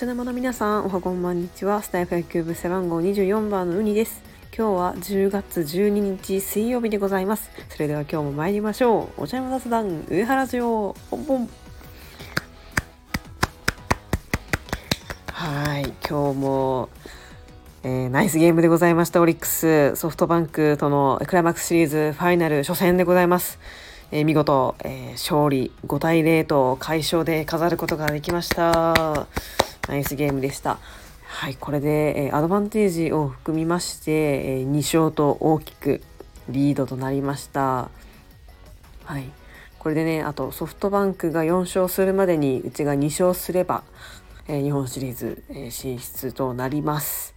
茶の間の皆さん、おはこんばんにちは。スタイフ野球部背番号24番のウニです。今日は10月12日水曜日でございます。それでは今日も参りましょう。お茶山雑談、上原城、ポンポン。はい、今日も、えー、ナイスゲームでございました。オリックス、ソフトバンクとのクライマックスシリーズファイナル初戦でございます。えー、見事、えー、勝利5対0と快勝で飾ることができました。ナイスゲームでした。はい、これで、えー、アドバンテージを含みまして、え、2勝と大きくリードとなりました。はい、これでね、あとソフトバンクが4勝するまでにうちが2勝すれば、え、日本シリーズ、え、進出となります。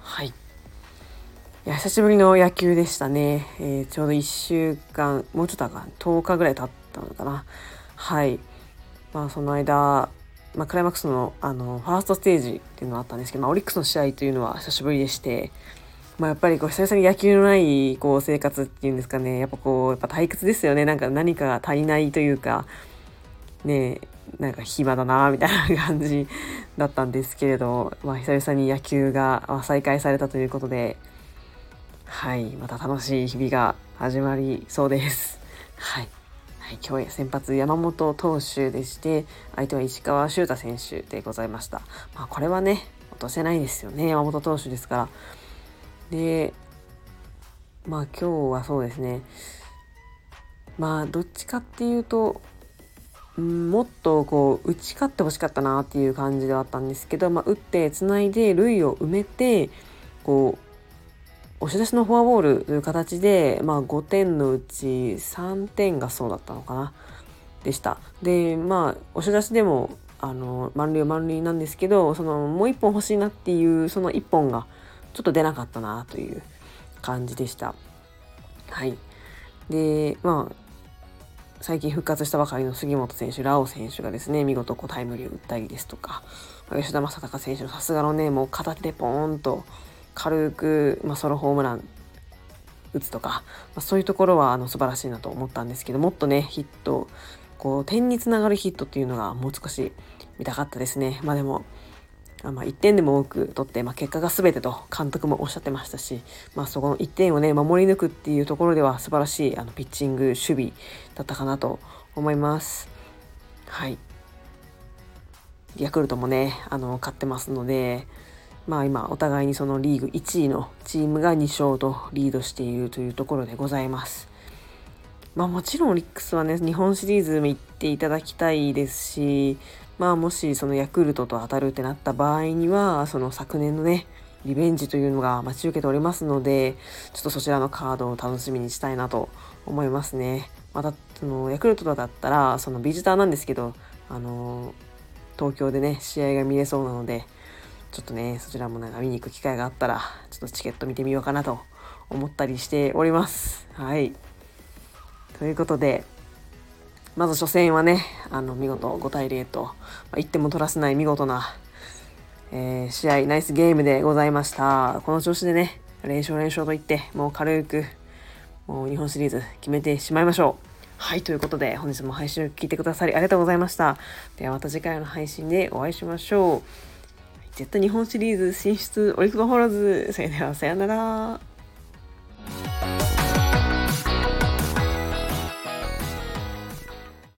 はい。いや、久しぶりの野球でしたね。えー、ちょうど1週間、もうちょっとか、10日ぐらい経ったのかな。はい。まあ、その間、まあ、クライマックスのあのファーストステージっていうのがあったんですけど、まあ、オリックスの試合というのは久しぶりでして、まあ、やっぱりこう久々に野球のないこう生活っていうんですかねやっぱこうやっぱ退屈ですよねなんか何かが足りないというかねなんか暇だなみたいな感じだったんですけれど、まあ、久々に野球が再開されたということではいまた楽しい日々が始まりそうです。はいはい、今日先発山本投手でして相手は石川修太選手でございました。まあ、これはね落とせないですよね山本投手ですから。でまあ今日はそうですねまあどっちかっていうとんもっとこう打ち勝ってほしかったなっていう感じではあったんですけど、まあ、打ってつないで塁を埋めてこう押し出しのフォアボールという形で、まあ、5点のうち3点がそうだったのかなでした。でまあ押し出しでもあの満塁満塁なんですけどそのもう1本欲しいなっていうその1本がちょっと出なかったなという感じでした。はいでまあ最近復活したばかりの杉本選手、ラオ選手がですね、見事こうタイムリーを打ったりですとか、吉田正尚選手のさすがのね、もう片手でポーンと軽く、まあ、ソロホームラン打つとか、まあ、そういうところはあの素晴らしいなと思ったんですけどもっとねヒットこう点につながるヒットっていうのがもう少し見たかったですね。まあでもまあ、1点でも多く取って、まあ、結果が全てと監督もおっしゃってましたし、まあ、そこの1点をね守り抜くっていうところでは素晴らしいあのピッチング守備だったかなと思います。はいヤクルトもねあの勝ってますので、まあ今お互いにそのリーグ1位のチームが2勝とリードしているというところでございます。まあもちろんオリックスはね、日本シリーズも行っていただきたいですし、まあもしそのヤクルトと当たるってなった場合には、その昨年のね、リベンジというのが待ち受けておりますので、ちょっとそちらのカードを楽しみにしたいなと思いますね。また、そのヤクルトだったら、そのビジターなんですけど、あの、東京でね、試合が見れそうなので、ちょっとね、そちらもなんか見に行く機会があったら、ちょっとチケット見てみようかなと思ったりしております。はい。ということで、まず初戦はね、あの、見事5対0と、まあ、1点も取らせない見事な、えー、試合、ナイスゲームでございました。この調子でね、連勝連勝といって、もう軽く、もう日本シリーズ決めてしまいましょう。はい、ということで、本日も配信を聞いてくださりありがとうございました。ではまた次回の配信でお会いしましょう。絶対日本シリーズ進出オリックスホールズそれではさようなら。